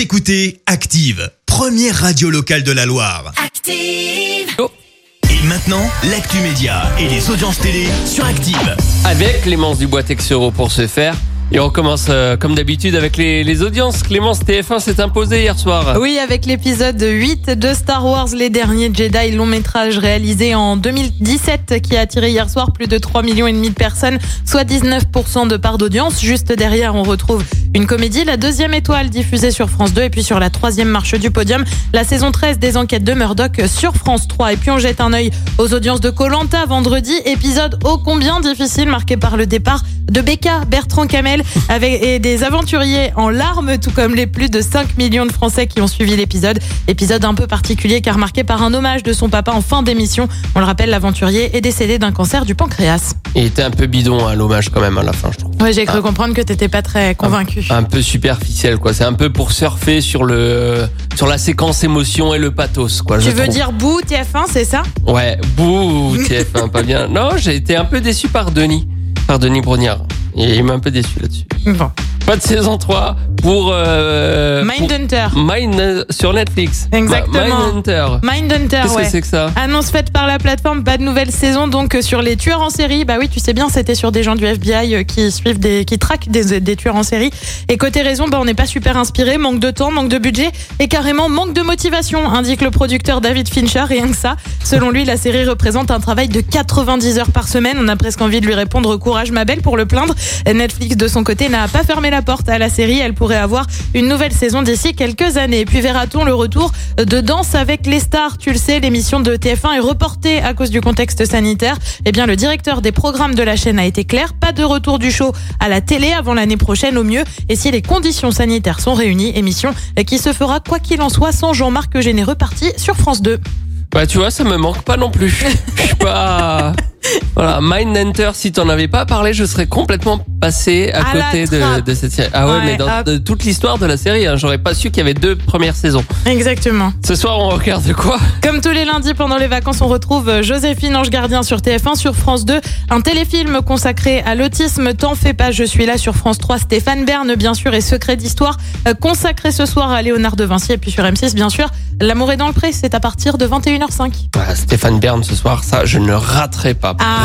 Vous écoutez Active, première radio locale de la Loire. Active. Et maintenant, l'actu média et les audiences télé sur Active. avec Clémence Dubois-Texero pour ce faire. Et on commence euh, comme d'habitude avec les, les audiences. Clémence, TF1 s'est imposé hier soir. Oui, avec l'épisode 8 de Star Wars, les derniers Jedi, long métrage réalisé en 2017 qui a attiré hier soir plus de 3 millions et demi de personnes, soit 19% de part d'audience. Juste derrière, on retrouve une comédie, la deuxième étoile diffusée sur France 2 et puis sur la troisième marche du podium, la saison 13 des enquêtes de Murdoch sur France 3. Et puis on jette un œil aux audiences de Colanta vendredi, épisode ô combien difficile marqué par le départ de Becca, Bertrand Camel avec et des aventuriers en larmes, tout comme les plus de 5 millions de Français qui ont suivi l'épisode. Épisode un peu particulier car marqué par un hommage de son papa en fin d'émission. On le rappelle, l'aventurier est décédé d'un cancer du pancréas. Il était un peu bidon, hein, l'hommage quand même à la fin, je trouve. Ouais, j'ai cru comprendre que t'étais pas très convaincu. Un peu superficiel, quoi. C'est un peu pour surfer sur le sur la séquence émotion et le pathos, quoi. tu je veux trouve. dire bouh TF1, c'est ça? Ouais, bouh, TF1, pas bien. Non, j'ai été un peu déçu par Denis, par Denis Brognard. Il m'a un peu déçu là-dessus. Bon. Pas de saison 3 pour euh, Mindhunter. pour Mind sur Netflix. Exactement. Mindhunter. Mindhunter, Qu'est-ce ouais. que c'est que ça Annonce faite par la plateforme, pas de nouvelle saison donc euh, sur les tueurs en série. Bah oui, tu sais bien, c'était sur des gens du FBI euh, qui suivent des, qui traquent des, des tueurs en série. Et côté raison, bah on n'est pas super inspiré, manque de temps, manque de budget et carrément manque de motivation, indique le producteur David Fincher. Rien que ça. Selon lui, la série représente un travail de 90 heures par semaine. On a presque envie de lui répondre courage ma belle pour le plaindre. Netflix de son côté n'a pas fermé la porte à la série. Elle pourrait avoir une nouvelle saison d'ici quelques années. Et puis verra-t-on le retour de Danse avec les stars? Tu le sais, l'émission de TF1 est reportée à cause du contexte sanitaire. Eh bien, le directeur des programmes de la chaîne a été clair. Pas de retour du show à la télé avant l'année prochaine au mieux. Et si les conditions sanitaires sont réunies, émission qui se fera quoi qu'il en soit sans Jean-Marc Généreux parti sur France 2. Bah tu vois, ça me manque pas non plus. Je suis pas. Voilà, Mindhunter, si t'en avais pas parlé, je serais complètement passé à, côté de, cette série. Ah ouais, Ouais, mais dans de toute l'histoire de la série, hein, j'aurais pas su qu'il y avait deux premières saisons. Exactement. Ce soir, on regarde quoi? Comme tous les lundis pendant les vacances, on retrouve euh, Joséphine Ange Gardien sur TF1, sur France 2, un téléfilm consacré à l'autisme. T'en fais pas, je suis là sur France 3. Stéphane Bern, bien sûr, et Secret d'Histoire, euh, consacré ce soir à Léonard de Vinci. Et puis sur M6, bien sûr, L'amour est dans le pré, c'est à partir de 21h05. Ah, Stéphane Bern ce soir, ça, je ne raterai pas. Ah,